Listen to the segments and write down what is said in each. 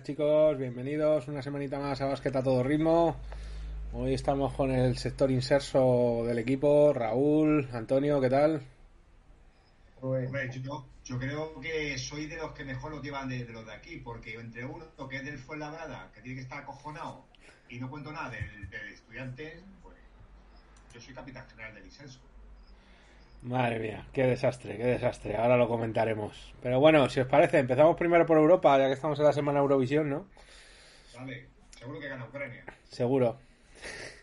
Buenas chicos, bienvenidos una semanita más a Basquet a todo ritmo. Hoy estamos con el sector inserso del equipo, Raúl, Antonio, ¿qué tal? Hombre, yo, yo creo que soy de los que mejor lo llevan de, de los de aquí, porque entre uno que es del Fuenlabrada, que tiene que estar acojonado, y no cuento nada del, del estudiante, pues yo soy capitán general del inserso. Madre mía, qué desastre, qué desastre. Ahora lo comentaremos. Pero bueno, si os parece, empezamos primero por Europa, ya que estamos en la semana Eurovisión, ¿no? ¿Vale? Seguro que gana Ucrania. Seguro.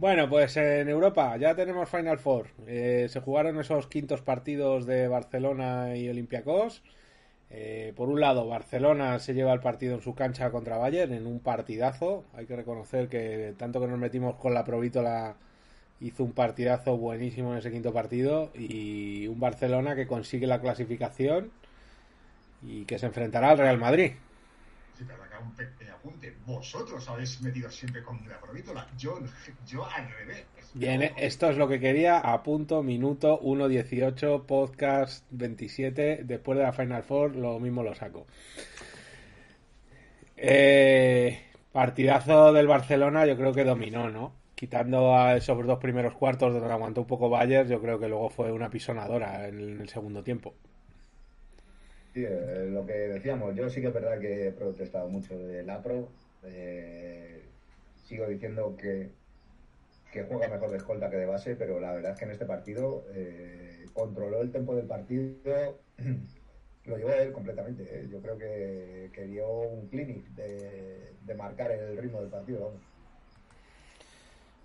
Bueno, pues en Europa ya tenemos Final Four. Eh, se jugaron esos quintos partidos de Barcelona y Olympiacos. Eh, por un lado, Barcelona se lleva el partido en su cancha contra Bayern en un partidazo. Hay que reconocer que tanto que nos metimos con la provítola hizo un partidazo buenísimo en ese quinto partido y un Barcelona que consigue la clasificación y que se enfrentará al Real Madrid. Sí, pero acá un pequeño apunte. Vosotros habéis metido siempre con la provítola. Yo, yo al revés. Bien, esto es lo que quería. A punto, minuto 1.18, podcast 27. Después de la Final Four, lo mismo lo saco. Eh, partidazo del Barcelona, yo creo que dominó, ¿no? Quitando a esos dos primeros cuartos donde aguantó un poco Bayern, yo creo que luego fue una pisonadora en el, segundo tiempo. Sí, eh, lo que decíamos, yo sí que es verdad que he protestado mucho de Lapro. Eh, sigo diciendo que, juega mejor de escolta que de base, pero la verdad es que en este partido eh, controló el tempo del partido, lo llevó él completamente. eh. Yo creo que, que dio un clinic de, de marcar el ritmo del partido.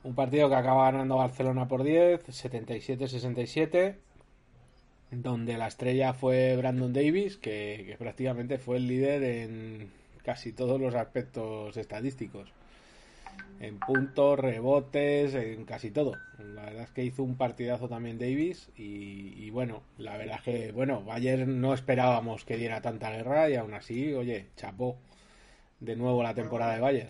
Un partido que acaba ganando Barcelona por 10, 77-67, donde la estrella fue Brandon Davis, que, prácticamente fue el líder en casi todos los aspectos estadísticos. En puntos, rebotes, en casi todo. La verdad es que hizo un partidazo también Davis y, bueno, la verdad es que, bueno, Bayern no esperábamos que diera tanta guerra y aún así, oye, chapó de nuevo la temporada de Bayern.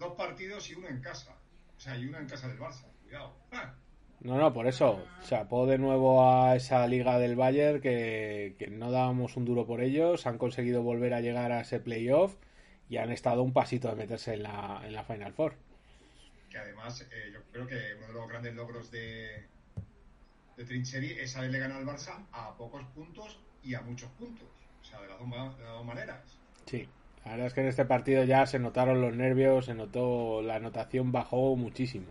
Dos partidos y uno en casa. Sea, y uno en casa del Barça. Cuidado. Ah, No, no, por eso, chapó de nuevo a esa liga del Bayern que, que no dábamos un duro por ellos, han conseguido volver a llegar a ese playoff y han estado un pasito de meterse en la, en la Final Four. que además eh, yo creo que uno de los grandes logros de, de Trincheri es haberle ganado al Barça a pocos puntos y a muchos puntos. O sea, de las dos, de las dos maneras. Sí, la verdad es que en este partido ya se notaron los nervios, se notó, la anotación bajó muchísimo.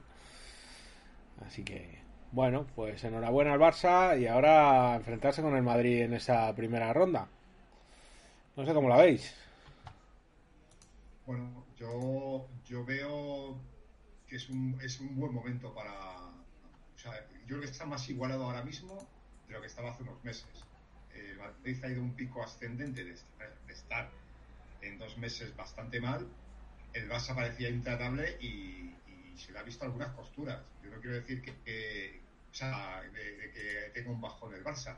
Así que, bueno, pues enhorabuena al Barça y ahora enfrentarse con el Madrid en esa primera ronda. No sé cómo la veis. Bueno, yo, yo veo que es un, es un buen momento para... O sea, yo creo que está más igualado ahora mismo de lo que estaba hace unos meses. Eh, Madrid ha ido un pico ascendente de estar en dos meses bastante mal. El Barça parecía intratable y, se le ha visto algunas costuras. Yo no quiero decir que, que- o sea, de, que tenga un bajón el Barça,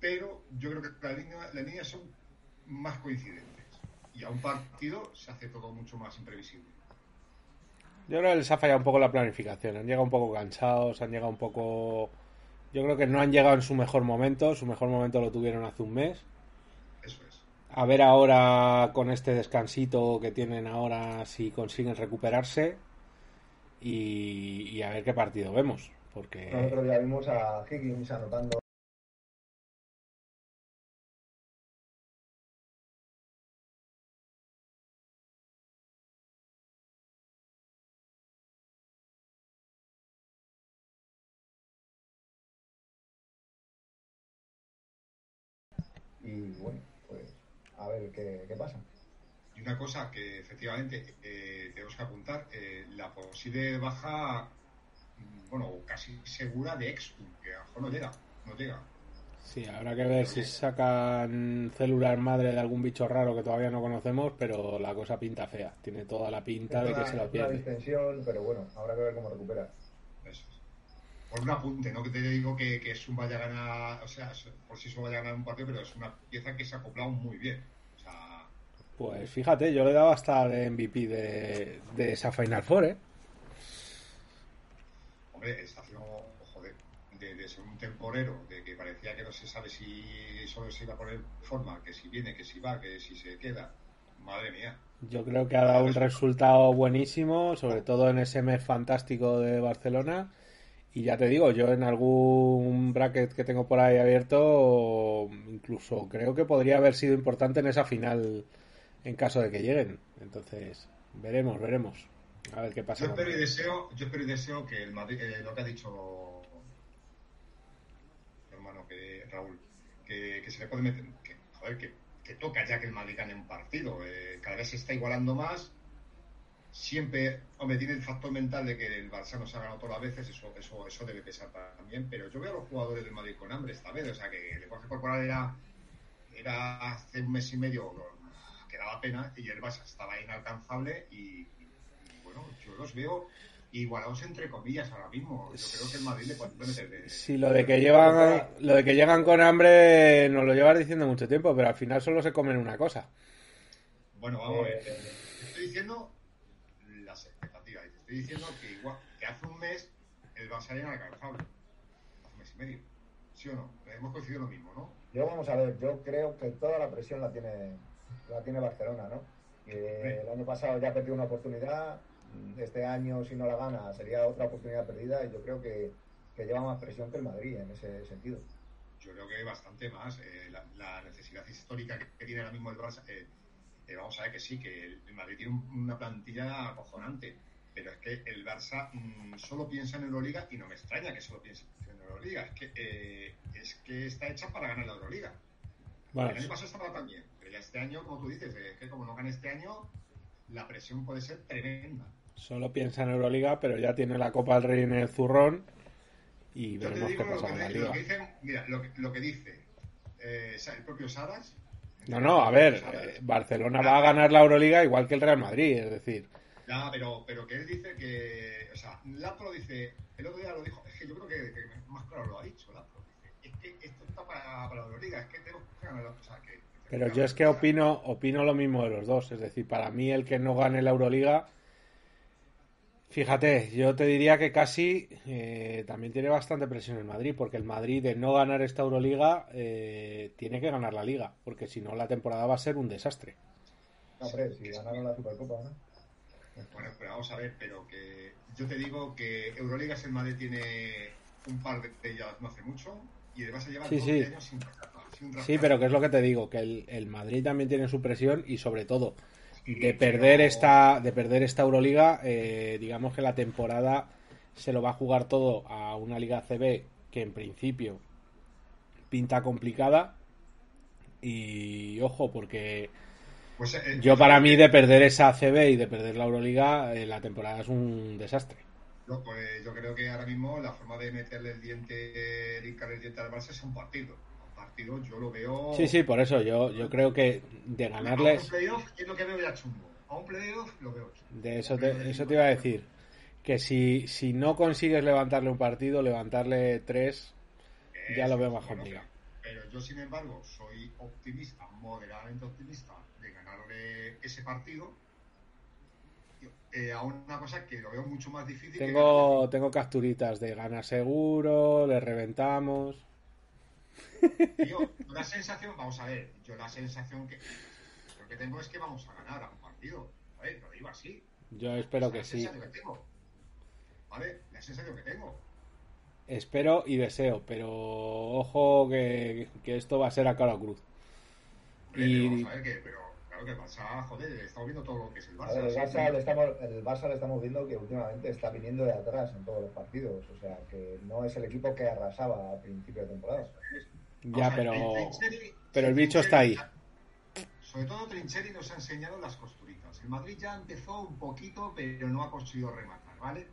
pero yo creo que las líneas, las líneas son más coincidentes y a un partido se hace todo mucho más imprevisible. Yo creo que les ha fallado un poco la planificación. Han llegado un poco cansados, han llegado un poco. Yo creo que no han llegado en su mejor momento. Su mejor momento lo tuvieron hace un mes. A ver ahora con este descansito que tienen ahora si consiguen recuperarse. Y, a ver qué partido vemos. El otro Porque día vimos a Higgins anotando y bueno, ver qué, qué pasa. Y una cosa que efectivamente eh, tenemos que apuntar, eh, la posible baja bueno, casi segura de Exum, que a lo mejor no llega, no llega. Sí, habrá que ver si sacan celular madre de algún bicho raro que todavía no conocemos, pero la cosa pinta fea. Tiene toda la pinta de que se lo pierde. distensión, pero bueno, habrá que ver cómo recupera. Eso es. Por un apunte, no que te digo que, que es un vaya a ganar, o sea, por si eso vaya a ganar un partido, pero es una pieza que se ha acoplado muy bien. Pues fíjate, yo le he dado hasta de MVP de, de esa Final Four, ¿eh? hombre, está haciendo, joder, de, de ser un temporero, de que parecía que no se sabe si solo se iba a poner forma, que si viene, que si va, que si se queda. Madre mía. Yo creo que ha dado un resultado buenísimo, sobre todo en ese mes fantástico de Barcelona. Y ya te digo, yo en algún bracket que tengo por ahí abierto, incluso creo que podría haber sido importante en esa final en caso de que lleguen. Entonces, veremos, veremos. A ver qué pasa. Yo espero y deseo, yo espero y deseo que el Madrid, eh, lo que ha dicho hermano que Raúl, que, se le puede meter, que, joder, que, que toca ya que el Madrid gane un partido. Eh, cada vez se está igualando más. Siempre, hombre, tiene el factor mental de que el Barça no se ha ganado todas las veces, eso, eso, eso debe pesar también, pero yo veo a los jugadores del Madrid con hambre esta vez, o sea que el lenguaje corporal era, era hace un mes y medio que daba pena y el Barça estaba inalcanzable y, y, bueno, yo los veo igualados entre comillas ahora mismo. Yo creo que el Madrid le puede meter de... Sí, lo de que llevan, lo de que llegan con hambre nos lo llevas diciendo mucho tiempo, pero al final solo se comen una cosa. Bueno, vamos a ver. Estoy diciendo las expectativas. estoy diciendo que igual que hace un mes el Barça era inalcanzable. Hace un mes y medio. ¿Sí o no? Hemos coincidido lo mismo, ¿no? Yo vamos a ver, yo creo que toda la presión la tiene, la tiene Barcelona, ¿no? Que el año pasado ya perdió una oportunidad, este año si no la gana sería otra oportunidad perdida y yo creo que, que lleva más presión que el Madrid en ese sentido. Yo creo que bastante más. Eh, la, la, necesidad histórica que, que, tiene ahora mismo el Barça, eh, eh, vamos a ver que sí, que el, el Madrid tiene un, una plantilla acojonante, pero es que el Barça mmm, solo piensa en Euroliga y no me extraña que solo piense en Euroliga, es que, eh, es que está hecha para ganar la Euroliga. Vale. El año pasado estaba también, este año, como tú dices, es que como no gane este año, la presión puede ser tremenda. Solo piensa en Euroliga, pero ya tiene la Copa del Rey en el zurrón y Yo veremos qué pasa con la liga. Lo que dicen, mira, lo que, lo que dice eh, el propio Saras. No, no, a ver, eh, Barcelona va a ganar la Euroliga igual que el Real Madrid, es decir. Ya, pero, pero que él dice que. O sea, Lapro dice. El otro día lo dijo. Es que yo creo que, que más claro lo ha dicho Lapro. Dice, es que esto está para, para la Euroliga, es que tenemos que ganar la. O sea, que, pero yo es que opino, opino lo mismo de los dos. Es decir, para mí el que no gane la Euroliga. Fíjate, yo te diría que casi eh, también tiene bastante presión el Madrid, porque el Madrid de no ganar esta Euroliga eh, tiene que ganar la Liga, porque si no la temporada va a ser un desastre. No, hombre, si ganaron la Supercopa, ¿no? Bueno, pero vamos a ver, pero que yo te digo que Euroligas el Madrid tiene un par de ellas no hace mucho y además se lleva sí, sí. años sin, sin Sí, pero que es lo que te digo, que el, el Madrid también tiene su presión y sobre todo de perder esta de perder esta Euroliga eh, digamos que la temporada se lo va a jugar todo a una liga CB que en principio pinta complicada. Y ojo porque pues, eh, yo para mí de perder esa CB y de perder la Euroliga eh, la temporada es un desastre. Yo, pues, yo creo que ahora mismo la forma de meterle el diente de hincar el diente al Barça es un partido partido yo lo veo. Sí, sí, por eso yo, yo creo que de ganarles. A un playoff es lo que veo ya chungo. A un playoff lo veo chungo. De eso te, eso te iba a decir. Que si, si no consigues levantarle un partido, levantarle tres, es, ya lo veo más complicado. Pero yo, sin embargo, soy optimista, moderadamente optimista, de ganarle ese partido. Eh, a una cosa que lo veo mucho más difícil. Tengo, que tengo capturitas de gana seguro, le reventamos. Yo, la sensación, vamos a ver, yo la sensación que lo que tengo es que vamos a ganar a un partido. A ver, lo digo así. Yo espero que sí. Que tengo. ¿Vale? La sensación que tengo. Espero y deseo, pero ojo que, que esto va a ser a cara cruz. y... Vamos a ver que, pero claro que el Barça, joder, estamos viendo todo lo que es el Barça. Ver, el, Barça le estamos, el Barça le estamos viendo que últimamente está viniendo de atrás en todos los partidos. O sea, que no es el equipo que arrasaba a principio de temporada. Ya, pero, pero el bicho está ahí. Sobre todo Trincheri nos ha enseñado las costuritas. El Madrid ya empezó un poquito, pero no ha conseguido rematar, ¿vale?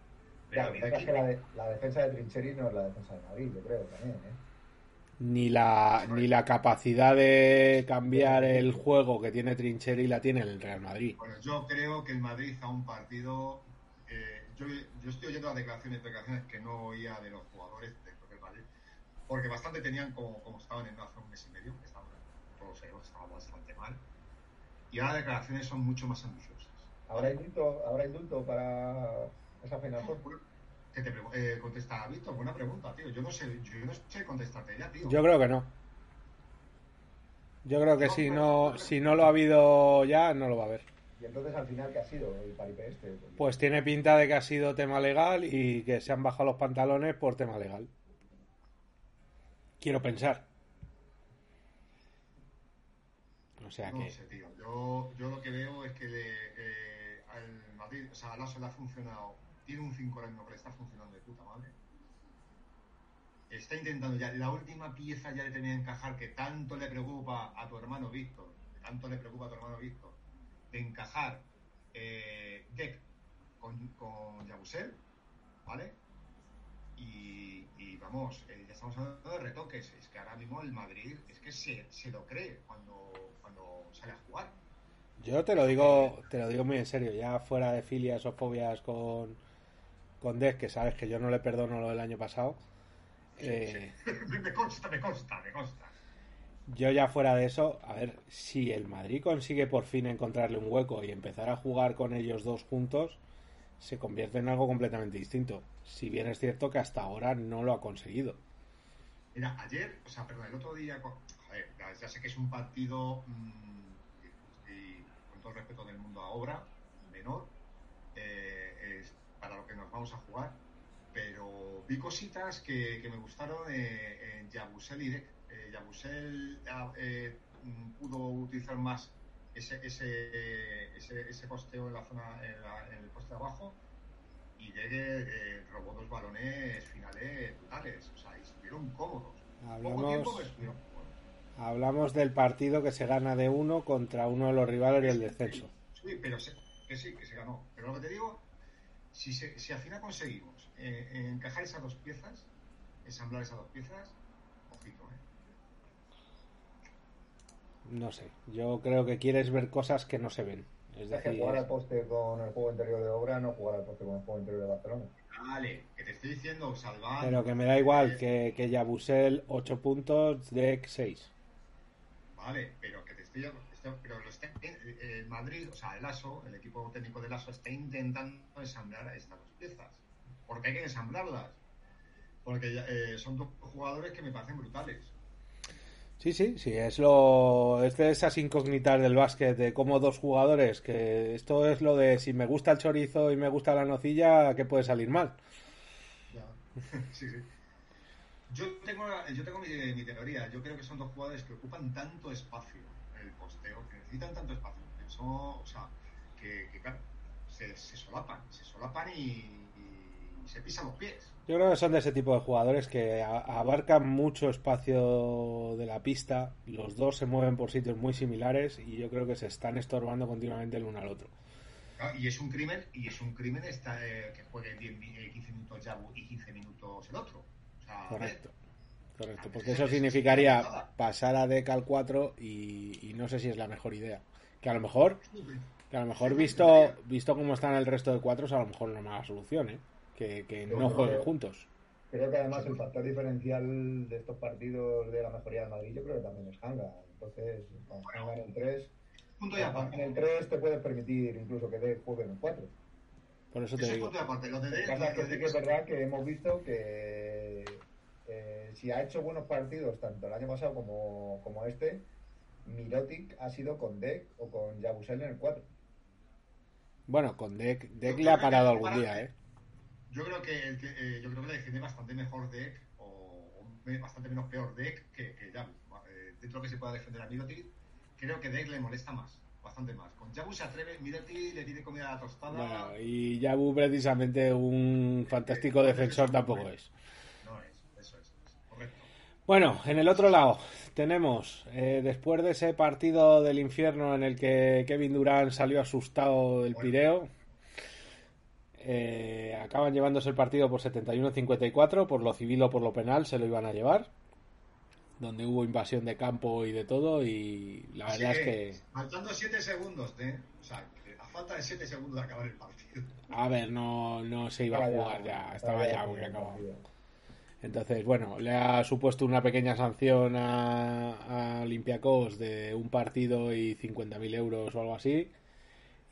Pero es que la, de- la defensa de Trincheri no es la defensa de Madrid, yo creo también. ¿eh? Ni la, ni la capacidad de cambiar el juego que tiene Trincheri la tiene el Real Madrid. Bueno, yo creo que el Madrid a un partido. eh, yo, yo estoy oyendo las declaraciones, declaraciones que no oía de los jugadores propio Madrid, porque bastante tenían como, como estaban en hace un mes y medio, que estaban, todos ellos estaban bastante mal, y ahora las declaraciones son mucho más ambiciosas. ¿Habrá indulto, ¿Habrá indulto para esa Four? ¿Qué te eh, contesta Víctor? Buena pregunta, tío. Yo no sé, yo no sé contestarte ya, tío. Yo creo que no. Yo creo que si no, si no lo ha habido ya, no lo va a haber. Y entonces al final, ¿qué ha sido el paripé este? Pues tiene pinta de que ha sido tema legal y que se han bajado los pantalones por tema legal. Quiero pensar. O sea No que. sé, tío. Yo, yo lo que veo es que le, eh, al Madrid, o sea, a Lasso le ha funcionado. Tiene un 5 ahora mismo que le está funcionando de puta madre. Está intentando ya, la última pieza ya le tenía que encajar que tanto le preocupa a tu hermano Víctor, que tanto le preocupa a tu hermano Víctor, de encajar eh, Deck con, con Yabusel, ¿vale? Y, y vamos, eh, ya estamos hablando de retoques. Es que ahora mismo el Madrid es que se, se lo cree cuando, cuando sale a jugar. Yo te lo digo, te lo digo muy en serio, ya fuera de filias o fobias con, con Deck, que sabes que yo no le perdono lo del año pasado. eh, me consta, me consta, me consta. Yo ya fuera de eso, a ver, si el Madrid consigue por fin encontrarle un hueco y empezar a jugar con ellos dos juntos, se convierte en algo completamente distinto. Si bien es cierto que hasta ahora no lo ha conseguido. Mira, ayer, o sea, perdón, el otro día, ya, sé que es un partido, mm, con todo el respeto del mundo a obra, menor, eh, es para lo que nos vamos a jugar, pero vi cositas que, que me gustaron eh, en Yabusel Dek. Eh, ah, eh, mm, pudo utilizar más ese, ese, ese, ese posteo en la zona, en, la- en el poste de abajo, y llegue eh, robó dos balones finales brutales, o sea, y estuvieron cómodos. Hablamos- estuvieron cómodos. Hablamos del partido que se gana de uno contra uno de los rivales del descenso. Sí, pero se- que sí, que se ganó. Pero lo que te digo, si, se- si al final conseguimos eh, encajar esas dos piezas, ensamblar esas dos piezas, ojito. No sé, yo creo que quieres ver cosas que no se ven. Es Es que decir, jugar al poste con el juego interior de obra, no jugar al poste con el juego interior de Barcelona. Vale, que te estoy diciendo, salvar. pero que me da igual que, que Yabusel 8 puntos, Deck 6. Vale, pero que te estoy. esto- pero lo está, el, Madrid, o sea, el ASO, el equipo técnico del ASO, está intentando ensamblar estas dos piezas. Porque hay que ensamblarlas. Porque eh, son dos jugadores que me parecen brutales. Sí, sí, sí, es lo es de esas incógnitas del básquet de como dos jugadores, que esto es lo de si me gusta el chorizo y me gusta la nocilla, ¿qué puede salir mal? Sí, sí. Yo tengo, yo tengo mi, teoría. Yo creo que son dos jugadores que ocupan tanto espacio el posteo, que necesitan tanto espacio. que son- o sea, que, que, claro, se, se solapan, se solapan y se pisan los pies. Yo creo que son de ese tipo de jugadores que abarcan mucho espacio de la pista, los dos se mueven por sitios muy similares y yo creo que se están estorbando continuamente el uno al otro. Claro, y es un crimen, y es un crimen esta, eh, que juegue 10 mi- eh, 15 minutos Yabu y 15 minutos el otro. O sea, Correcto. Correcto, porque eso significaría pasar a Deck al 4 y, y no sé si es la mejor idea. Que a lo mejor, que a lo mejor visto, visto cómo están el resto de cuatros, a lo mejor no es mala solución, ¿eh? Que, que no jueguen juntos. Creo que además el factor diferencial de estos partidos de la mejoría del Madrid, yo creo que también es Hanga. Entonces, con Hanga en el 3, punto en el 3 te puedes permitir incluso que de juegue en el 4. Por eso te Eso es digo. punto y aparte. Lo de Lo es lo que de sí que es verdad que hemos visto que eh, si ha hecho buenos partidos tanto el año pasado como, como este, Mirotic ha sido con Deck o con Yabusel en el 4. Bueno, con Deck, Deck le ha parado para- algún día, ¿eh? Yo creo que, el que eh, yo creo que le defiende bastante mejor Deck o, bastante menos peor Deck que, que Yabu. Eh, dentro que se pueda defender a Mirotic, creo que Deck le molesta más, bastante más. Con Yabu se atreve, Mirotic le pide comida a la tostada. Bueno, y Yabu precisamente un fantástico defensor tampoco es. No es, eso es, es correcto. Bueno, en el otro lado tenemos, eh, después de ese partido del infierno en el que Kevin Durant salió asustado del Bueno. Pireo, eh, acaban llevándose el partido por 71-54, por lo civil o por lo penal se lo iban a llevar, donde hubo invasión de campo y de todo, y la verdad es que... Faltando 7 segundos, ¿eh? O sea, a falta de 7 segundos de acabar el partido. A ver, no, no se iba a jugar ya, estaba ya muy acabado. Entonces, bueno, le ha supuesto una pequeña sanción a, a Olympiacos de un partido y 50.000 euros o algo así.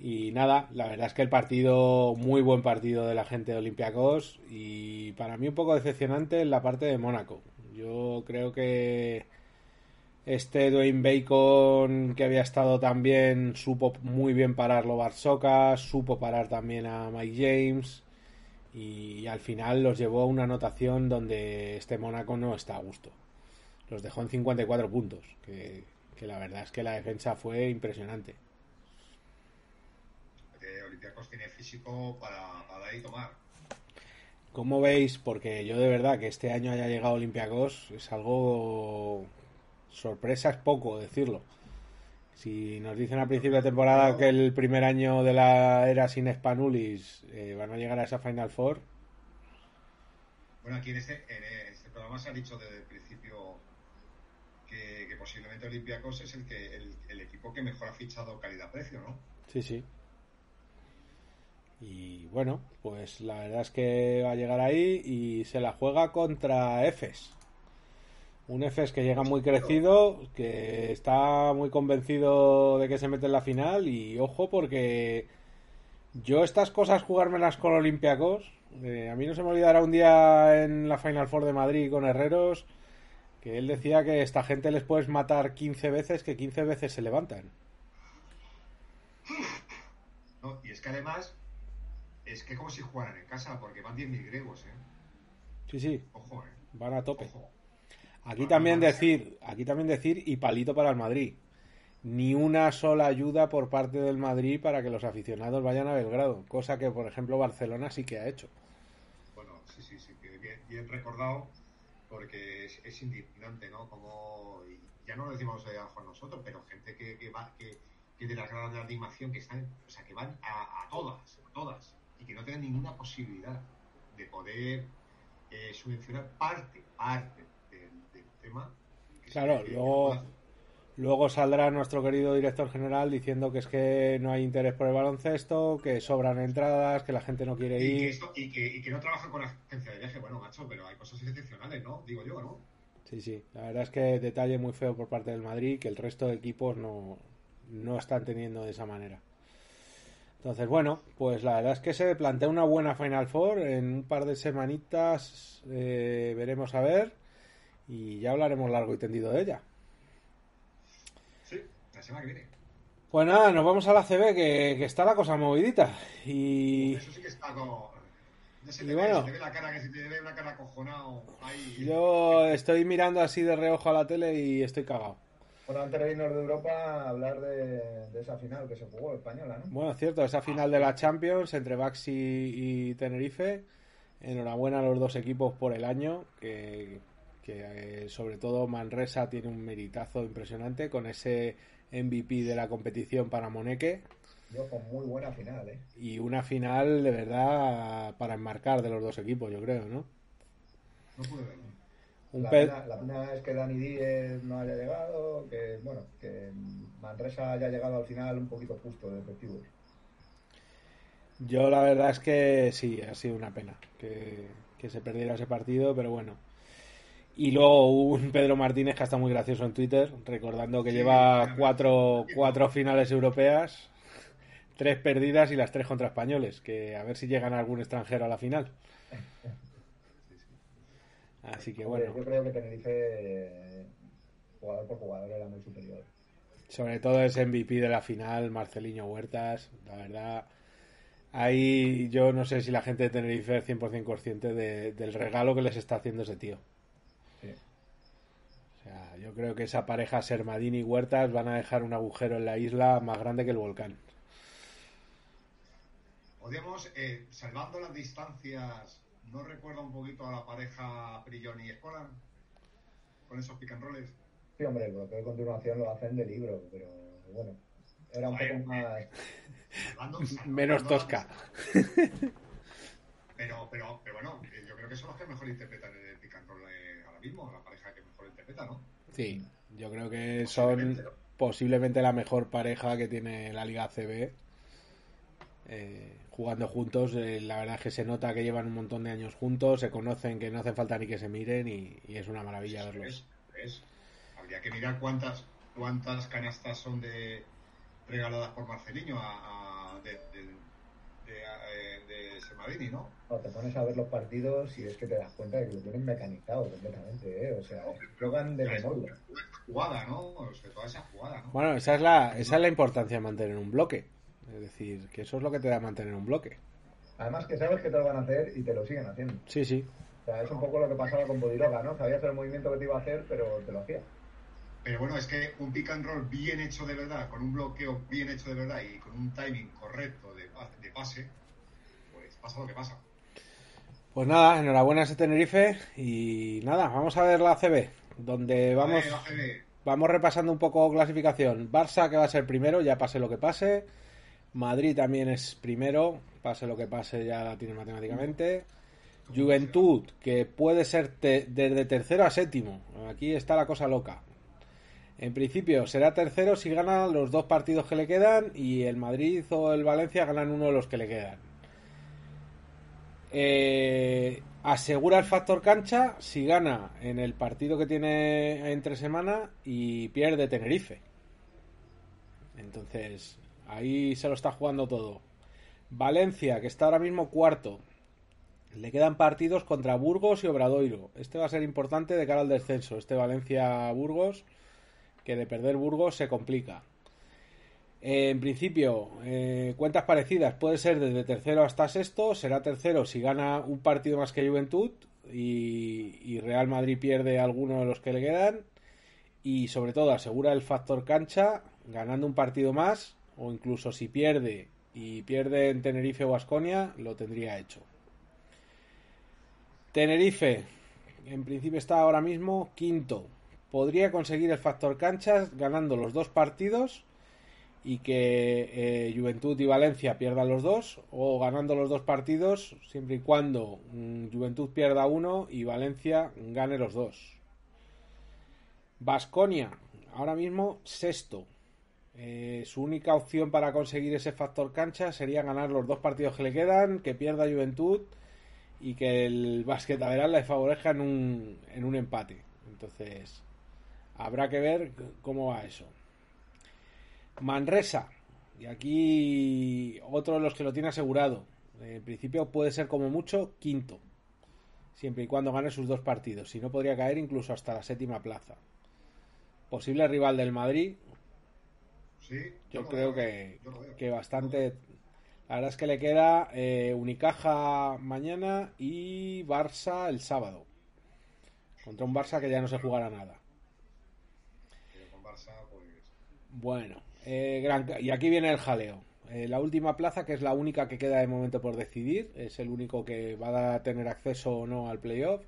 Y nada, la verdad es que el partido, muy buen partido de la gente de Olympiacos y para mí un poco decepcionante en la parte de Mónaco. Yo creo que este Dwayne Bacon, que había estado también, supo muy bien pararlo Barsoka, supo parar también a Mike James y al final los llevó a una anotación donde este Mónaco no está a gusto. Los dejó en 54 puntos, que, la verdad es que la defensa fue impresionante. Olympiacos tiene físico para, para y tomar. ¿Cómo veis? Porque yo de verdad que este año haya llegado Olympiacos es algo... Sorpresa es poco decirlo. Si nos dicen a principio de temporada que el primer año de la era sin Spanulis eh, van a llegar a esa Final Four. Bueno, aquí en este, en este programa se ha dicho desde el principio que, posiblemente Olympiacos es el, que, el, equipo que mejor ha fichado calidad-precio, ¿no? Sí, sí. Y bueno, pues la verdad es que va a llegar ahí y se la juega contra Efes. Un Efes que llega muy crecido, que está muy convencido de que se mete en la final y ojo porque yo estas cosas jugármelas con Olympiacos, eh, a mí no se me olvidará un día en la Final Four de Madrid con Herreros que él decía que esta gente les puedes matar 15 veces que 15 veces se levantan. y es que además es que como si jugaran en casa porque van 10.000 griegos, ¿eh? Sí, sí. Ojo, ¿eh? Van a tope. Aquí también decir, aquí también decir y palito para el Madrid. Ni una sola ayuda por parte del Madrid para que los aficionados vayan a Belgrado, cosa que por ejemplo Barcelona sí que ha hecho. Bueno, sí, sí, sí, bien, recordado porque es, indignante, ¿no? Como ya no lo decimos a Juan nosotros, pero gente que, va que, de las gradas de animación que están, o sea, que van a, todas, a todas y que no tienen ninguna posibilidad de poder eh, subvencionar parte, parte Claro, luego, luego saldrá nuestro querido director general diciendo que es que no hay interés por el baloncesto, que sobran entradas, que la gente no quiere ir. y, que, no trabaja con la agencia de viaje. Bueno, macho, pero hay cosas excepcionales, ¿no? Digo yo, ¿no? Sí, sí. La verdad es que detalle muy feo por parte del Madrid que el resto de equipos no, no están teniendo de esa manera. Entonces, bueno, pues la verdad es que se plantea una buena Final Four. En un par de semanitas eh, veremos a ver y ya hablaremos largo y tendido de ella. Sí, la semana que viene. Pues nada, nos vamos a la CB, que, está la cosa movidita. Y... Eso sí que está como... se te, bueno, ve, la cara, que se te ve una cara cojonado ahí. Yo estoy mirando así de reojo a la tele y estoy cagado. Bueno, antes de irnos de Europa, hablar de, esa final que se jugó española, ¿no? Bueno, cierto, esa final de la Champions entre Baxi y Tenerife. Enhorabuena a los dos equipos por el año, que que eh, sobre todo Manresa tiene un meritazo impresionante con ese MVP de la competición para Moneque. Yo con muy buena final, ¿eh? Y una final de verdad para enmarcar de los dos equipos, yo creo, ¿no? No pude verlo. la, pena, la, pena, es que Dani Díez no haya llegado, que bueno, que Manresa haya llegado al final un poquito justo de efectivos. Yo la verdad es que sí, ha sido una pena que, que se perdiera ese partido, pero bueno, y luego un Pedro Martínez que está muy gracioso en Twitter, recordando que lleva cuatro, cuatro finales europeas, tres perdidas y las tres contra españoles, que a ver si llegan algún extranjero a la final. Así que bueno. Yo creo que Tenerife, jugador por jugador, era muy superior. Sobre todo ese MVP de la final, Marceliño Huertas, la verdad. Ahí yo no sé si la gente de Tenerife es 100% consciente del regalo que les está haciendo ese tío yo creo que esa pareja Sermadini y Huertas van a dejar un agujero en la isla más grande que el volcán. Podríamos, eh, salvando las distancias, ¿no recuerda un poquito a la pareja Prilloni y Escola? Con esos picanroles. Sí, hombre, el bloqueo de continuación lo hacen de libro, pero bueno, era un poco más. Menos tosca. Pero, pero, pero bueno, yo creo que son los que mejor interpretan el pick and roll ahora mismo, la pareja que mejor interpreta, ¿no? Sí, yo creo que son posiblemente la mejor pareja que tiene la Liga CB. Eh, jugando juntos, eh, la verdad es que se nota que llevan un montón de años juntos, se conocen, que no hace falta ni que se miren y, es una maravilla verlos. Habría que mirar cuántas cuántas canastas son de regaladas por Marceliño a, de, de, de, ¿no? te pones a ver los partidos y es que te das cuenta de que lo tienen mecanizado completamente, ¿eh? O sea, juegan de memoria. Jugada, ¿no? O sea, toda esa jugada, ¿no? Bueno, esa es, la, esa es la importancia de mantener un bloque. Es decir, que eso es lo que te da mantener un bloque. Además que sabes que te lo van a hacer y te lo siguen haciendo. Sí, sí. O sea, es un poco lo que pasaba con Bodiroga, ¿no? Sabías el movimiento que te iba a hacer, pero te lo hacía. Pero bueno, es que un pick and roll bien hecho de verdad, con un bloqueo bien hecho de verdad y con un timing correcto de, de pase, pues pasa lo que pasa. Pues nada, enhorabuena a ese Tenerife y nada, vamos a ver la ACB, donde vamos, vamos repasando un poco clasificación. Barça que va a ser primero, ya pase lo que pase. Madrid también es primero, pase lo que pase, ya la tiene matemáticamente. Juventud, que puede ser desde tercero a séptimo. Aquí está la cosa loca. En principio será tercero si gana los dos partidos que le quedan y el Madrid o el Valencia ganan uno de los que le quedan. Eh, asegura el factor cancha si gana en el partido que tiene entre semana y pierde Tenerife. Entonces, ahí se lo está jugando todo. Valencia, que está ahora mismo cuarto. Le quedan partidos contra Burgos y Obradoiro. Este va a ser importante de cara al descenso. Este Valencia-Burgos que de perder Burgos se complica. en principio, eh, cuentas parecidas. Puede ser desde tercero hasta sexto. Será tercero si gana un partido más que Juventud y, Real Madrid pierde alguno de los que le quedan. Y sobre todo asegura el factor cancha ganando un partido más o incluso si pierde y pierde en Tenerife o Asconia, lo tendría hecho. Tenerife, en principio está ahora mismo quinto podría conseguir el factor canchas ganando los dos partidos y que eh, Juventud y Valencia pierdan los dos o ganando los dos partidos siempre y cuando mm, Juventud pierda uno y Valencia gane los dos. Vasconia, ahora mismo sexto. Eh, su única opción para conseguir ese factor cancha sería ganar los dos partidos que le quedan, que pierda Juventud y que el Basquetaveral le favorezca en un, en un empate. Entonces, Habrá que ver cómo va eso. Manresa. Y aquí otro de los que lo tiene asegurado. En principio puede ser como mucho quinto. Siempre y cuando gane sus dos partidos. Si no, podría caer incluso hasta la séptima plaza. Posible rival del Madrid. Sí, yo, creo que, que, bastante. La verdad es que le queda eh, Unicaja mañana y Barça el sábado. Contra un Barça que ya no se jugará nada. Bueno, eh, y aquí viene el jaleo. Eh, la última plaza, que es la única que queda de momento por decidir, es el único que va a tener acceso o no al playoff.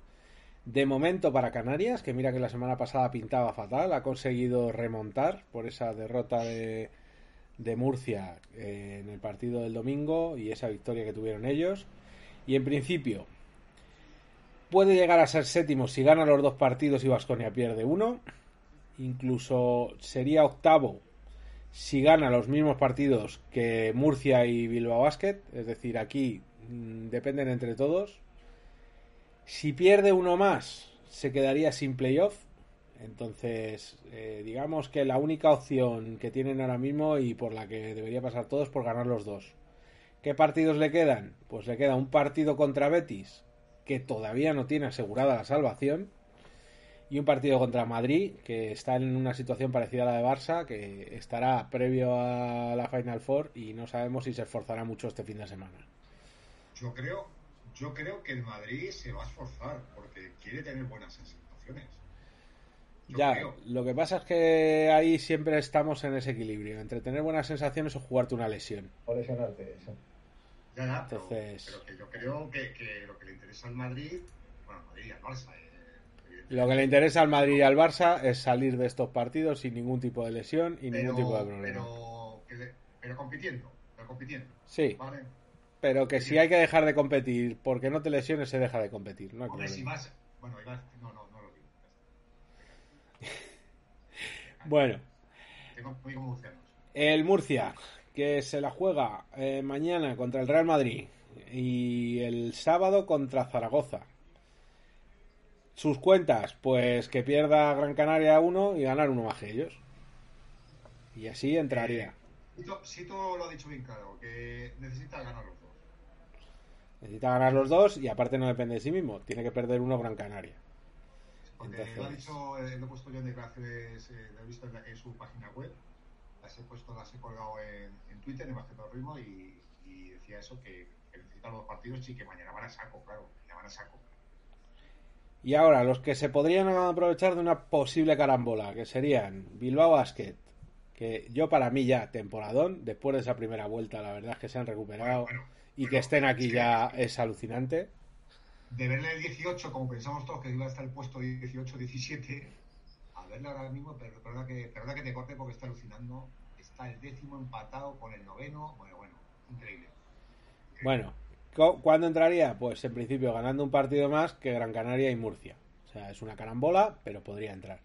De momento para Canarias, que mira que la semana pasada pintaba fatal, ha conseguido remontar por esa derrota de, Murcia eh, en el partido del domingo y esa victoria que tuvieron ellos. Y en principio puede llegar a ser séptimo si gana los dos partidos y Vasconia pierde uno incluso sería octavo si gana los mismos partidos que Murcia y Bilbao Basket, es decir, aquí mm, dependen entre todos. Si pierde uno más, se quedaría sin playoff. Entonces, eh, digamos que la única opción que tienen ahora mismo y por la que debería pasar todo es por ganar los dos. ¿Qué partidos le quedan? Pues le queda un partido contra Betis, que todavía no tiene asegurada la salvación y un partido contra Madrid, que está en una situación parecida a la de Barça, que estará previo a la Final Four y no sabemos si se esforzará mucho este fin de semana. Yo creo, yo creo que el Madrid se va a esforzar porque quiere tener buenas sensaciones. ya, lo que pasa es que ahí siempre estamos en ese equilibrio, entre tener buenas sensaciones o jugarte una lesión. O lesionarte, eso. Ya, ya, Entonces... pero, que yo creo que, que, lo que le interesa al Madrid, bueno, al Madrid al Barça, lo que le interesa al Madrid y al Barça es salir de estos partidos sin ningún tipo de lesión y ningún tipo de problema. Pero, pero compitiendo, pero compitiendo. Sí. Pero que si hay que dejar de competir porque no te lesiones, se deja de competir. No Hombre, si más. Bueno, iba no, no, no lo digo. Bueno, Tengo murcianos. el Murcia, que se la juega eh, mañana contra el Real Madrid y el sábado contra Zaragoza. Sus cuentas, pues que pierda Gran Canaria uno y ganar uno más que ellos. Y así entraría. Sito, Sito lo ha dicho bien claro, que necesita ganar los. Necesita ganar los dos y aparte no depende de sí mismo. Tiene que perder uno Gran Canaria. Porque Entonces- lo ha dicho, eh, lo he puesto yo en declaraciones, eh, lo he visto en, la- en su página web, las he puesto, las he colgado en, en Twitter, en Bajito Ritmo, y, y decía eso, que, que necesitan los partidos y que mañana van a saco, claro, ya van a saco. Y ahora, los que se podrían aprovechar de una posible carambola, que serían Bilbao Basket, que yo para mí ya, temporadón, después de esa primera vuelta, la verdad es que se han recuperado Bueno, bueno, y que estén aquí ya es alucinante. De verle el 18, como pensamos todos que iba a estar el puesto 18-17, a verle ahora mismo, pero perdona que, perdona que te corte porque está alucinando, está el décimo empatado con el noveno, bueno, bueno, increíble. Bueno, ¿cu- ¿cuándo entraría? Pues en principio ganando un partido más que Gran Canaria y Murcia. O sea, es una carambola, pero podría entrar.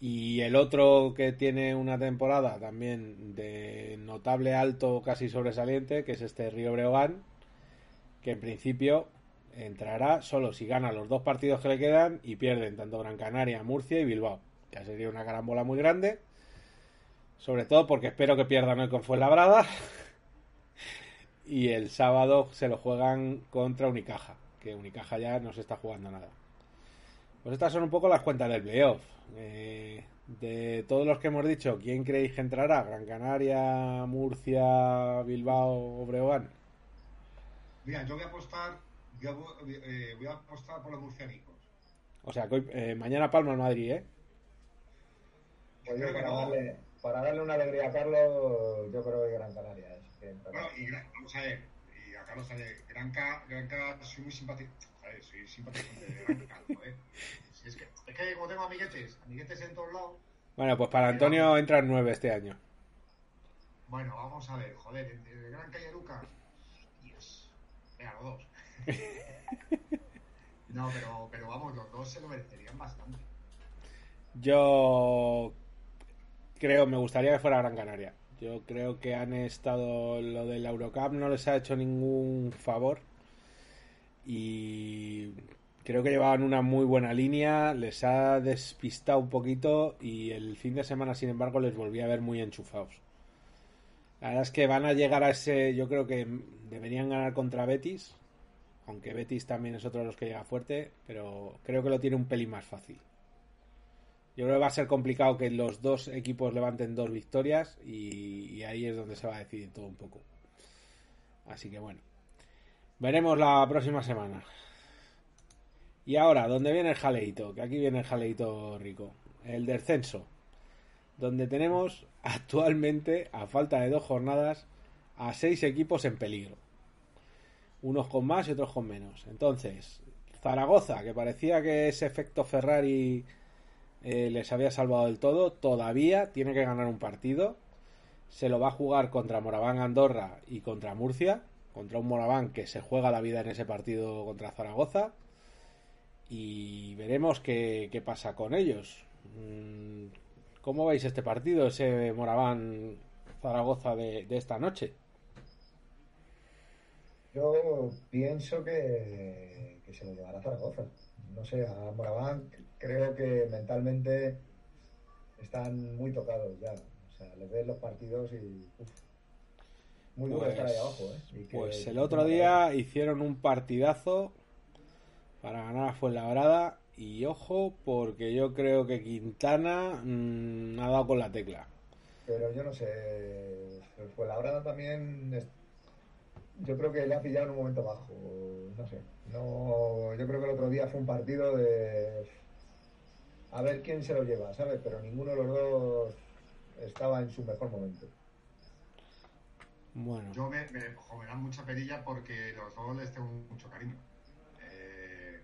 Y el otro que tiene una temporada también de notable alto, casi sobresaliente, que es este Río Breogán, que en principio entrará solo si gana los dos partidos que le quedan y pierden tanto Gran Canaria, Murcia y Bilbao. Ya sería una carambola muy grande. Sobre todo porque espero que pierdan hoy con Fuenlabrada. Y el sábado se lo juegan contra Unicaja, que Unicaja ya no se está jugando nada. Pues estas son un poco las cuentas del playoff. Eh, de todos los que hemos dicho, ¿quién creéis que entrará? ¿Gran Canaria, Murcia, Bilbao o Breogán? Mira, yo voy a apostar, voy a, eh, voy a apostar por los murcianicos. O sea, que hoy- eh, mañana palma el Madrid, ¿eh? Yo Pues yo para, darle, para darle una alegría a Carlos, yo creo que Gran Canaria. es que. Bueno, y Gran- vamos a ver, y a Carlos, a ver, Granca, Granca, soy muy simpático, joder, soy. Si es, que, es que como tengo amiguetes, amiguetes en todos lados, Bueno, pues para Antonio entran nueve este año. bueno, vamos a ver, joder, entre Granca y Eruca, Dios, venga, los dos. No, pero, pero vamos, los dos se lo merecerían bastante. Yo creo, me gustaría que fuera Gran Canaria. Yo creo que han estado, lo del Eurocup no les ha hecho ningún favor y creo que llevaban una muy buena línea, les ha despistado un poquito y el fin de semana, sin embargo, les volví a ver muy enchufados. La verdad es que van a llegar a ese, yo creo que deberían ganar contra Betis, aunque Betis también es otro de los que llega fuerte, pero creo que lo tiene un pelín más fácil. Yo creo que va a ser complicado que los dos equipos levanten dos victorias y, y ahí es donde se va a decidir todo un poco. Así que bueno, veremos la próxima semana. Y ahora, ¿dónde viene el jaleito? Que aquí viene el jaleito rico. El descenso. Donde tenemos actualmente, a falta de dos jornadas, a seis equipos en peligro. Unos con más y otros con menos. Entonces, Zaragoza, que parecía que ese efecto Ferrari eh, les había salvado del todo, todavía tiene que ganar un partido. Se lo va a jugar contra Moraván Andorra y contra Murcia, contra un Moraván que se juega la vida en ese partido contra Zaragoza. Y veremos qué, qué pasa con ellos. Mm, ¿Cómo veis este partido, ese Moraván Zaragoza de, esta noche? Yo pienso que, que se lo llevará Zaragoza. No sé, a Moraván creo que mentalmente están muy tocados ya. O sea, les ves los partidos y. muy Pues- estar ahí abajo, ¿eh? Que- Pues el otro día hicieron un partidazo para ganar a Fuenlabrada y ojo porque yo creo que Quintana mm, ha dado con la tecla. Pero yo no sé, fue la hora también. es- Yo creo que le ha pillado en un momento bajo. No sé. No, yo creo que el otro día fue un partido de. A ver quién se lo lleva, ¿sabes? Pero ninguno de los dos estaba en su mejor momento. Bueno, Yo me, me, ojo, me dan mucha perilla porque los dos les tengo mucho cariño. Eh,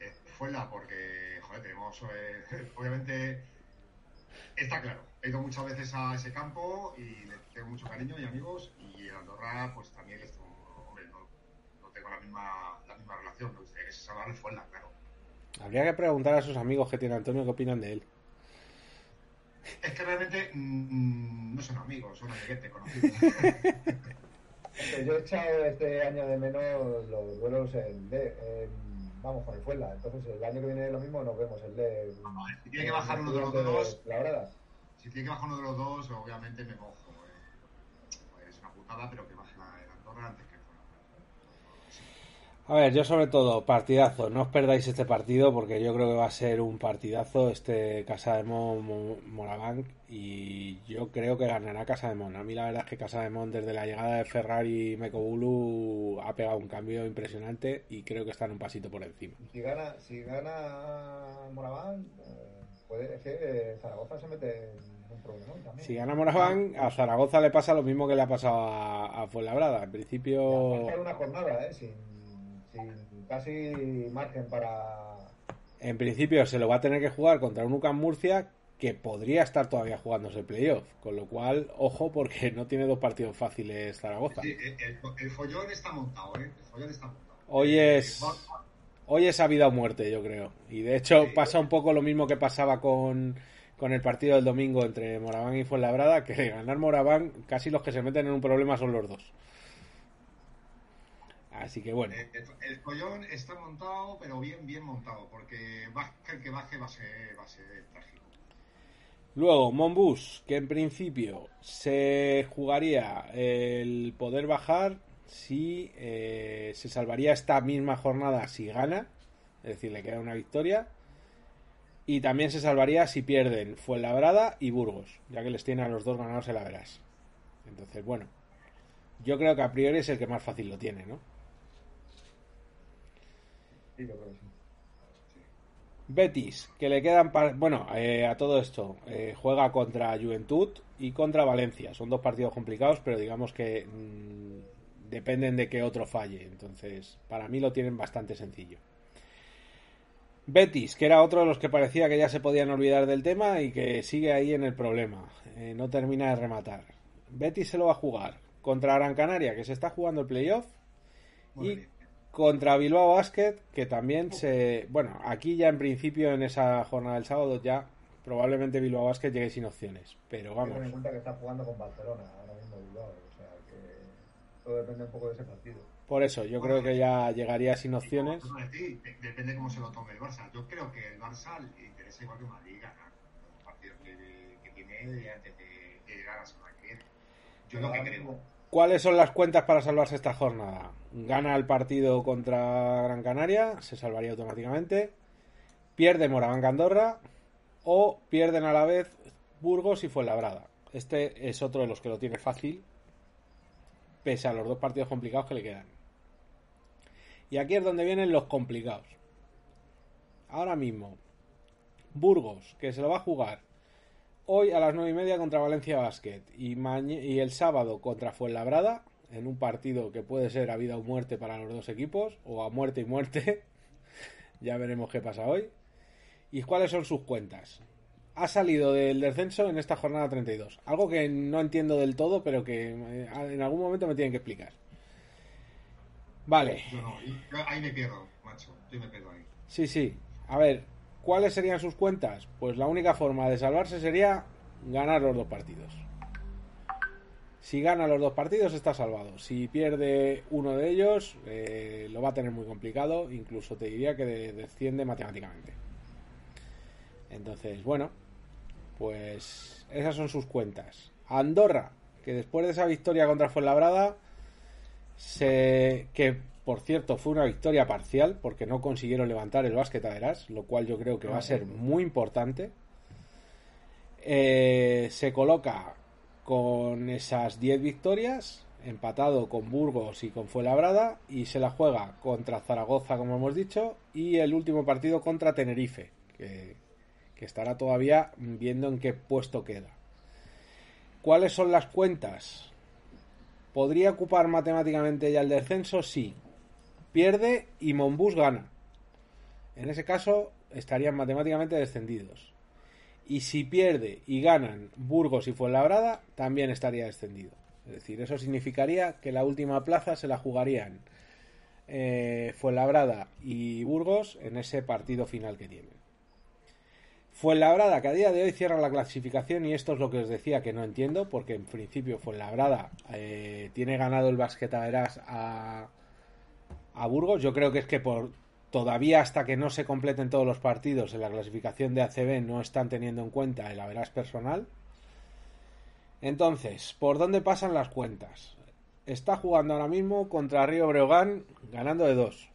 eh, fue la porque, joder, tenemos, eh, obviamente, está claro, he ido muchas veces a ese campo y le tengo mucho cariño y amigos y Andorra, pues también les tengo, hombre, misma, la misma relación. Me gustaría que se salvara el Fuenla, claro. Habría que preguntar a sus amigos que tiene Antonio qué opinan de él. Es que realmente mm, no son amigos, son amiguetes conocidos. Yo he echado este año de menos los duelos en, D, en vamos con el Fuenla. Entonces el año que viene lo mismo nos vemos el de. si tiene que bajar uno de los dos. Si tiene que bajar uno de los dos, obviamente me cojo. Eh. Es una putada, pero que baje la de Andorra antes que a ver, yo sobre todo, partidazo. No os perdáis este partido porque yo creo que va a ser un partidazo este Casa de Mon Morabank y yo creo que ganará Casa de Mon. A mí la verdad es que Casa de Mon desde la llegada de Ferrari y Mecobulu ha pegado un cambio impresionante y creo que están un pasito por encima. Si gana, si gana Moraván, eh, puede que Zaragoza se mete en un problema también. Si gana Moraván, a Zaragoza le pasa lo mismo que le ha pasado a, a Fuenlabrada. En principio... una jornada, ¿eh? Sin sin casi margen para... En principio se lo va a tener que jugar contra un UCAM Murcia que podría estar todavía jugándose el playoff, con lo cual, ojo, porque no tiene dos partidos fáciles Zaragoza. Sí, el, follón está montado, ¿eh? El follón está montado. Hoy es... Hoy es a vida o muerte, yo creo. Y de hecho pasa un poco lo mismo que pasaba con, con el partido del domingo entre Moraván y Fuenlabrada, que ganar Moraván, casi los que se meten en un problema son los dos. Así que bueno. Eh, el, collón está montado, pero bien, bien montado, porque el que baje va a ser, va a ser trágico. Luego, Monbus, que en principio se jugaría el poder bajar si eh, se salvaría esta misma jornada si gana, es decir, le queda una victoria. Y también se salvaría si pierden Fuenlabrada y Burgos, ya que les tiene a los dos ganados en la veras. Entonces, bueno, yo creo que a priori es el que más fácil lo tiene, ¿no? Betis, que le quedan. Bueno, eh, a todo esto, eh, juega contra Juventud y contra Valencia. Son dos partidos complicados, pero digamos que mm, dependen de que otro falle. Entonces, para mí lo tienen bastante sencillo. Betis, que era otro de los que parecía que ya se podían olvidar del tema y que sigue ahí en el problema. Eh, no termina de rematar. Betis se lo va a jugar contra Gran Canaria, que se está jugando el playoff. y contra Bilbao Basket, que también se. Bueno, aquí ya en principio, en esa jornada del sábado, ya probablemente Bilbao Basket llegue sin opciones. Pero vamos. Ten en cuenta que está jugando con Barcelona ahora mismo Bilbao, o sea que todo depende un poco de ese partido. Por eso, yo creo que ya llegaría sin opciones. Depende cómo se lo tome el Barça. Yo creo que el Barça le interesa igual que Madrid ganar los partidos que, que tiene antes de, llegar a la semana que viene. Yo lo que creo ¿Cuáles son las cuentas para salvarse esta jornada? Gana el partido contra Gran Canaria, se salvaría automáticamente. Pierde Moraván Andorra o pierden a la vez Burgos y Fuenlabrada. Este es otro de los que lo tiene fácil, pese a los dos partidos complicados que le quedan. Y aquí es donde vienen los complicados. Ahora mismo, Burgos, que se lo va a jugar hoy a las nueve y media contra Valencia Basket y, y el sábado contra Fuenlabrada en un partido que puede ser a vida o muerte para los dos equipos o a muerte y muerte ya veremos qué pasa hoy. Y cuáles son sus cuentas ha salido del descenso en esta jornada 32 algo que no entiendo del todo pero que eh, en algún momento me tienen que explicar. Vale. Ahí me pierdo macho. Yo me pierdo ahí. Sí sí. A ver ¿Cuáles serían sus cuentas? Pues la única forma de salvarse sería ganar los dos partidos. Si gana los dos partidos está salvado. Si pierde uno de ellos eh, lo va a tener muy complicado. Incluso te diría que desciende matemáticamente. Entonces, bueno, pues esas son sus cuentas. Andorra, que después de esa victoria contra Fuenlabrada, se, que por cierto, fue una victoria parcial porque no consiguieron levantar el básquet Aderas, lo cual yo creo que va a ser muy importante. Eh, se coloca con esas 10 victorias, empatado con Burgos y con Fuenlabrada, y se la juega contra Zaragoza, como hemos dicho, y el último partido contra Tenerife, que, que estará todavía viendo en qué puesto queda. ¿Cuáles son las cuentas? ¿Podría ocupar matemáticamente ya el descenso? Sí pierde y Monbus gana. En ese caso estarían matemáticamente descendidos. Y si pierde y ganan Burgos y Fuenlabrada, también estaría descendido. Es decir, eso significaría que la última plaza se la jugarían eh, Fuenlabrada y Burgos en ese partido final que tienen. Fuenlabrada, que a día de hoy cierra la clasificación y esto es lo que os decía que no entiendo, porque en principio Fuenlabrada eh, tiene ganado el Basquetaveras a, a Burgos. Yo creo que es que por todavía hasta que no se completen todos los partidos en la clasificación de ACB no están teniendo en cuenta el Averas personal. Entonces, ¿por dónde pasan las cuentas? Está jugando ahora mismo contra Río Breogán ganando de dos,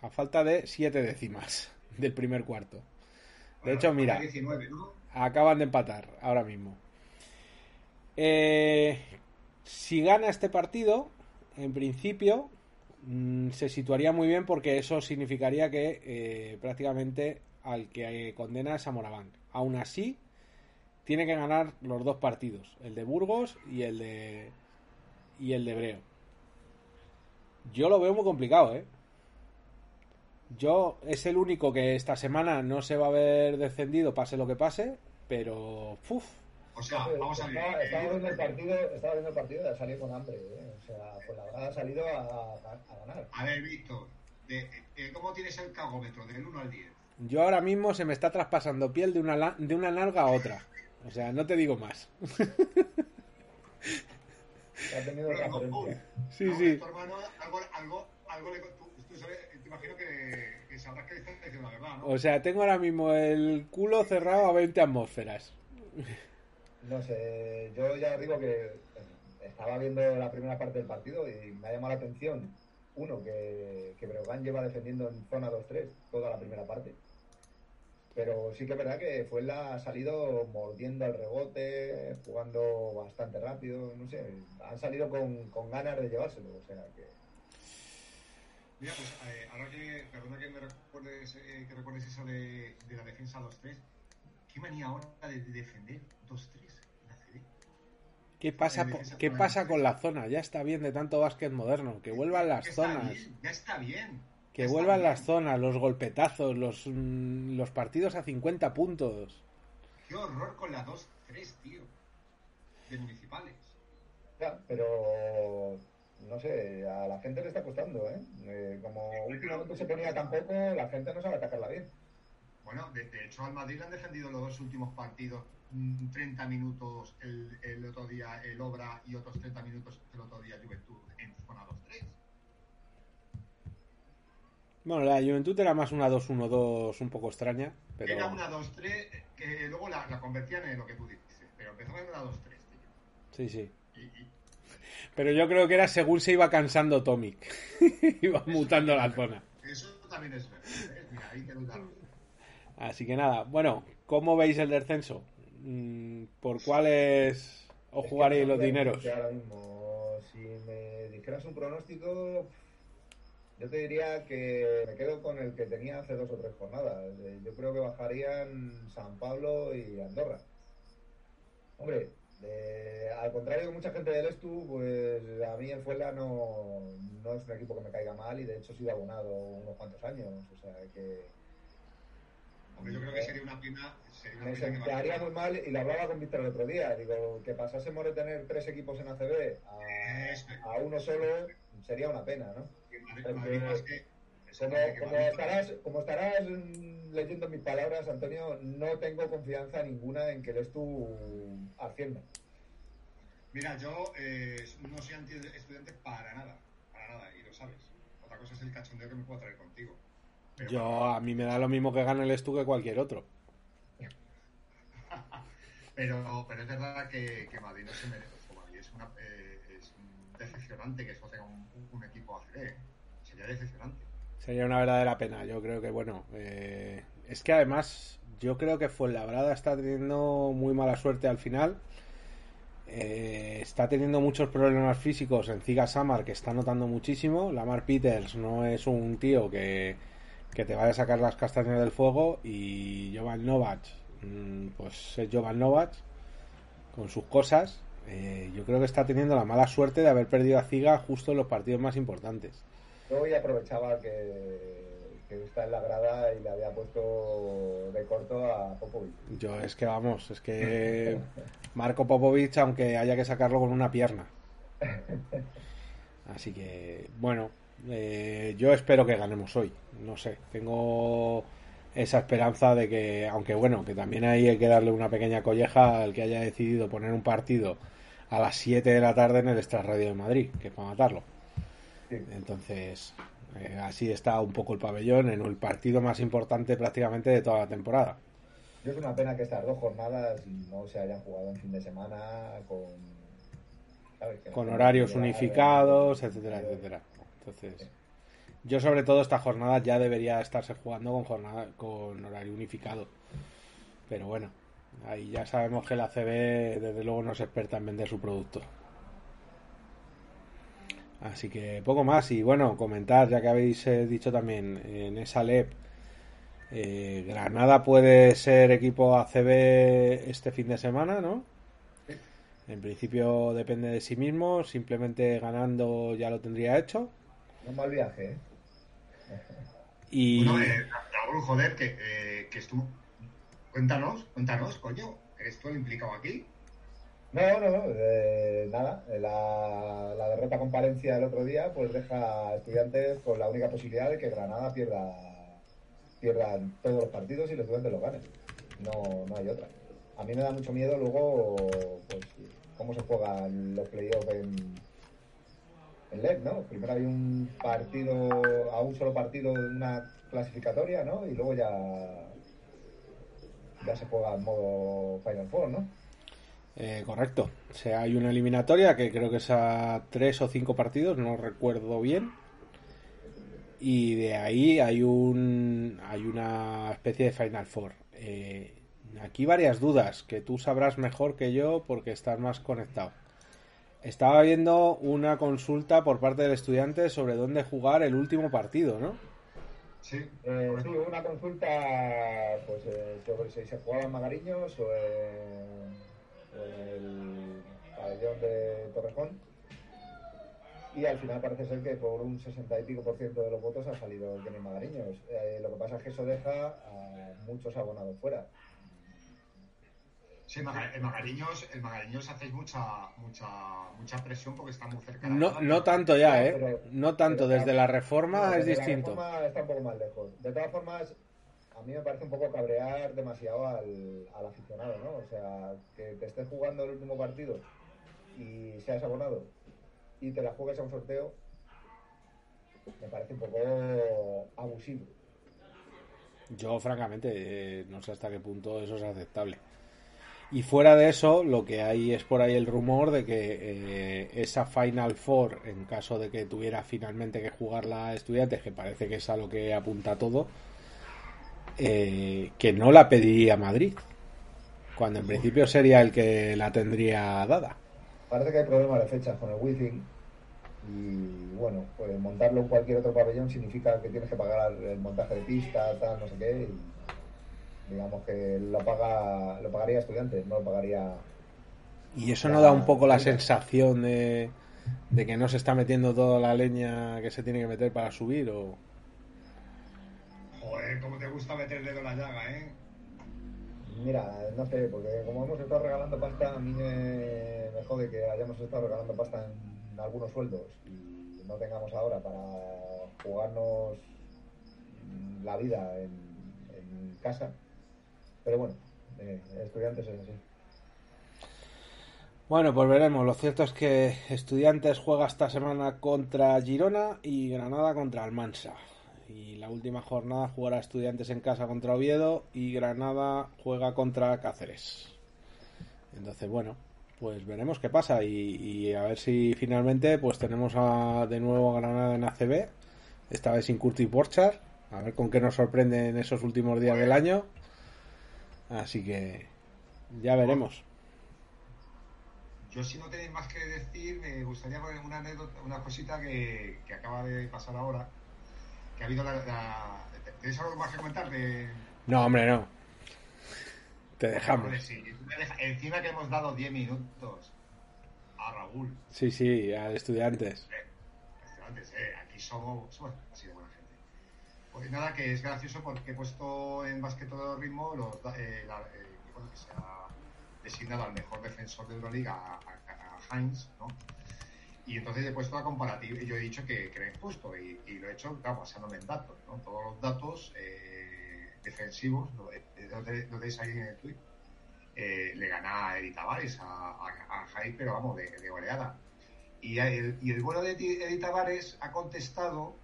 a falta de siete décimas del primer cuarto. De hecho, mira, acaban de empatar ahora mismo. Eh, si gana este partido, en principio mm, se situaría muy bien porque eso significaría que eh, prácticamente al que condena es a Moraván. Aún así, tiene que ganar los dos partidos, el de Burgos y el de y el de Breo. Yo lo veo muy complicado, ¿eh? Yo es el único que esta semana no se va a ver descendido, pase lo que pase, pero. ¡Uf! O sea, vamos a ver. Estaba, estaba viendo el partido, estaba viendo el partido de salir con hambre, ¿eh? O sea, pues la verdad ha salido a, a, ganar. A ver, Víctor, de, de, ¿cómo tienes el cagómetro del 1 al 10? Yo ahora mismo se me está traspasando piel de una, de una nalga a otra. O sea, no te digo más. ha tenido Pero, sí, sí. Tu hermano, algo, algo, algo le, tú, tú sabes, te imagino que, que sabrás que estás diciendo la verdad, ¿no? O sea, tengo ahora mismo el culo cerrado a 20 atmósferas. No sé, yo ya digo que estaba viendo la primera parte del partido y me ha llamado la atención, uno, que, que Breogán lleva defendiendo en zona 2-3 toda la primera parte. Pero sí que es verdad que fue la ha salido mordiendo al rebote, jugando bastante rápido, no sé, han salido con, con ganas de llevárselo, o sea que... Mira, pues eh, ahora que, perdona que me recuerdes, eh, que recuerdes eso de, de la defensa 2-3, qué manía ahora de, de defender 2-3 en la CD. ¿Qué pasa, ¿qué pasa con la zona? Ya está bien de tanto básquet moderno, que vuelvan las ya zonas. Está bien, ya está bien. Que vuelvan las zonas, los golpetazos, los, mm, los partidos a 50 puntos. Qué horror con la 2-3, tío. De municipales. Ya, pero no sé, a la gente le está costando, ¿eh? eh como últimamente se ponía tan poco, la gente no sabe atacarla bien. Bueno, de, de, hecho al Madrid le han defendido los dos últimos partidos 30 minutos el, el otro día el Obra y otros 30 minutos el otro día Juventud en zona 2-3. Bueno, la Juventud era más una 2-1-2 un poco extraña. Pero... Era una 2-3 que luego la, la, convertían en lo que tú dices. Pero empezó en una 2-3, tío. Sí, sí. Y, y... Pero yo creo que era según se iba cansando Tomic. iba mutando la zona. Eso también es verdad. ¿eh? Mira, ahí te lo Así que nada, bueno, ¿cómo veis el descenso? Mm, ¿Por cuáles os jugaréis los dineros? Ahora mismo, si me dijeras un pronóstico, yo te diría que me quedo con el que tenía hace dos o tres jornadas. Yo creo que bajarían San Pablo y Andorra. Hombre, eh, al contrario de mucha gente del Estu, pues a mí el Fuela no, no es un equipo que me caiga mal y de hecho he sido abonado unos cuantos años. O sea que. Hombre, yo creo que sería una pena. Sería una me pena que sentaría bajara. muy mal y lo hablaba con Víctor el otro día. Digo, que pasásemos de tener tres equipos en ACB a, Eso. a uno solo sería una pena, ¿no? Como, estarás, como estarás leyendo mis palabras, Antonio, no tengo confianza ninguna en que eres tú ascienda. Mira, yo eh, no soy anti-estudiante para nada, para nada, y lo sabes. Otra cosa es el cachondeo que me puedo traer contigo. Pero Yo, a mí me da lo mismo que gane el Estu que cualquier otro. Pero, pero es verdad que, que Madrid no se merece. Madrid es, una, eh, es decepcionante que eso tenga un, un equipo ACB. Sería decepcionante. Sería una verdadera pena. Yo creo que, bueno, eh, es que además, yo creo que Fuenlabrada está teniendo muy mala suerte al final. Eh, está teniendo muchos problemas físicos en Ziga Samar, que está notando muchísimo. Lamar Peters no es un tío que, que te vaya a sacar las castañas del fuego. Y Jovan Novak, mm, pues es Jovan Novak, con sus cosas. Eh, yo creo que está teniendo la mala suerte de haber perdido a Ziga justo en los partidos más importantes. Yo hoy aprovechaba que, que está en la grada y le había puesto de corto a Popovic. Yo es que vamos, es que Marco Popovich, aunque haya que sacarlo con una pierna. Así que, bueno, Eh, yo espero que ganemos hoy. No sé, tengo esa esperanza de que, aunque bueno, que también ahí hay que darle una pequeña colleja al que haya decidido poner un partido a las 7 de la tarde en el Extra Radio de Madrid, que es para matarlo. Entonces, eh, así está un poco el pabellón en el partido más importante prácticamente de toda la temporada. Yo es una pena que estas dos jornadas no se hayan jugado en fin de semana con, con horarios unificados, etcétera, etcétera. Entonces, yo sobre todo esta jornada ya debería estarse jugando con jornada con horario unificado. Pero bueno, ahí ya sabemos que la CB desde luego no es experta en vender su producto. Así que poco más y bueno, comentar ya que habéis eh, dicho también en esa LEP eh, Granada puede ser equipo ACB este fin de semana, ¿no? En principio depende de sí mismo, simplemente ganando ya lo tendría hecho. Un mal viaje, ¿eh? Y... Bueno, eh, joder, que, eh, que estuvo... Cuéntanos, cuéntanos, coño, ¿eres tú el implicado aquí? No, no, no, eh, nada. La, la, derrota con Palencia el otro día pues deja a estudiantes con la única posibilidad de que Granada pierda pierdan todos los partidos y los estudiantes lo ganen. No, no hay otra. A mí me da mucho miedo luego pues, cómo se juegan los playoffs en, en LED, ¿no? Primero hay un partido, a un solo partido una clasificatoria, ¿no? Y luego ya, ya se juega en modo Final Four, ¿no? Eh, correcto. O sea, hay una eliminatoria que creo que es a tres o cinco partidos, no recuerdo bien. Y de ahí hay un hay una especie de Final Four. Eh, aquí varias dudas que tú sabrás mejor que yo porque estás más conectado. Estaba viendo una consulta por parte del estudiante sobre dónde jugar el último partido, ¿no? Sí, eh, sí una consulta pues, eh, sobre si se jugaba en Magariños o en, el pabellón de Torrejón. Y al final parece ser que por un 60 y pico por ciento de los votos ha salido Kenny Magariños. Eh, lo que pasa es que eso deja a muchos abonados fuera. Sí, el Magariños, el Magariños hacéis mucha, mucha, mucha presión porque está muy cerca. No, no tanto ya, ¿eh? no tanto, desde la reforma es distinto. La reforma está un poco más lejos. De todas formas, a mí me parece un poco cabrear demasiado al, al aficionado, ¿no? O sea, que te estés jugando el último partido y seas abonado y te la juegues a un sorteo, me parece un poco abusivo. Yo, francamente, eh, no sé hasta qué punto eso es aceptable. Y fuera de eso, lo que hay es por ahí el rumor de que eh, esa Final Four, en caso de que tuviera finalmente que jugar la Estudiantes, que parece que es a lo que apunta todo, eh, que no la pediría Madrid, cuando en principio sería el que la tendría dada. Parece que hay problemas de fechas con el Wizzing y bueno, pues montarlo en cualquier otro pabellón significa que tienes que pagar el montaje de pista, no sé qué. Y digamos que lo paga lo pagaría estudiantes, no lo pagaría. ¿Y eso no da un poco la sensación de, de que no se está metiendo toda la leña que se tiene que meter para subir o...? Joder, cómo te gusta meter el dedo en la llaga, ¿eh? Mira, no sé, porque como hemos estado regalando pasta, a mí me, me jode que hayamos estado regalando pasta en algunos sueldos y no tengamos ahora para jugarnos la vida en, en casa pero bueno, eh, estudiantes es así. Bueno, pues veremos. Lo cierto es que Estudiantes juega esta semana contra Girona y Granada contra Almansa. Y la última jornada jugará Estudiantes en casa contra Oviedo y Granada juega contra Cáceres. Entonces, bueno, pues veremos qué pasa y, a ver si finalmente pues tenemos a, de nuevo a Granada en ACB, esta vez sin Curtis Borchar, a ver con qué nos sorprende en esos últimos días del año. Así que ya veremos. Yo si no tenéis más que decir, me gustaría poner una anécdota, una cosita que, acaba de pasar ahora. Que ha habido la... ¿Tenéis algo más que comentar? No, hombre, no. Te dejamos. Encima que hemos dado 10 minutos a Raúl. Sí, sí, a estudiantes. Eh, estudiantes, eh, aquí somos, así de. Pues nada, que es gracioso porque he puesto en básquet todo ritmo los, eh, eh, que se ha designado al mejor defensor de Euroliga, a, a, Heinz, ¿no? Y entonces he puesto la comparativa y yo he dicho que, que era injusto y, lo he hecho, claro, basándome en datos, ¿no? Todos los datos eh, defensivos, lo, lo tenéis ahí en el tweet, eh, le gana a Eddie Tavares, a, a, a Jai, pero vamos, de, de goleada. Y el, y el bueno de Eddie Tavares ha contestado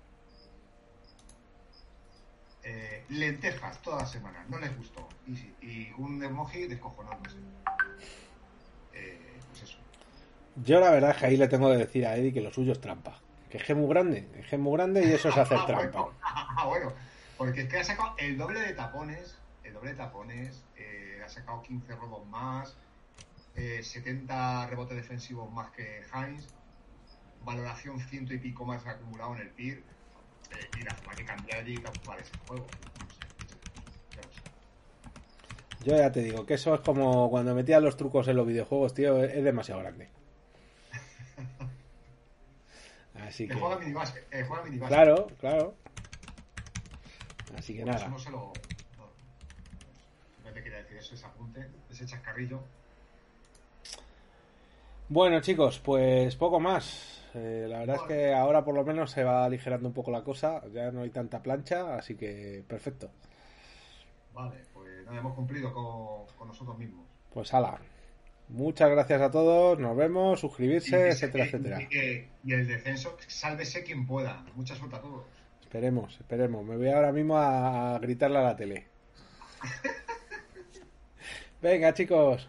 eh, lentejas toda la semana, no les gustó. Y, y un emoji descojonándose. Eh, pues eso. Yo la verdad es que ahí le tengo que decir a Eddie que lo suyo es trampa. Que es muy grande, es muy grande y eso es hacer Ah, trampa. bueno, ah, bueno, porque es que ha sacado el doble de tapones, el doble de tapones, eh, ha sacado 15 robos más, eh, 70 rebotes defensivos más que Heinz, valoración ciento y pico más acumulado en el PIR, eh, y que cambiar y calcular ese juego. No sé, sé. Yo ya te digo que eso es como cuando metían los trucos en los videojuegos, tío, es demasiado grande. Así Que que. juega minibásquet, eh, juega minibásquet. Claro, claro. Así que Por eso nada. no se lo. No, no te quería decir eso, ese apunte, ese chascarrillo. Bueno, chicos, pues poco más. Eh, la verdad es que ahora por lo menos se va aligerando un poco la cosa. Ya no hay tanta plancha, así que perfecto. Vale, pues nada, hemos cumplido con, con nosotros mismos. Pues ala. Muchas gracias a todos. Nos vemos, suscribirse, Y etcétera, etcétera. Y, que- y el descenso, sálvese quien pueda. Mucha suerte a todos. Esperemos, esperemos. Me voy ahora mismo a gritarle a la tele. Venga, chicos.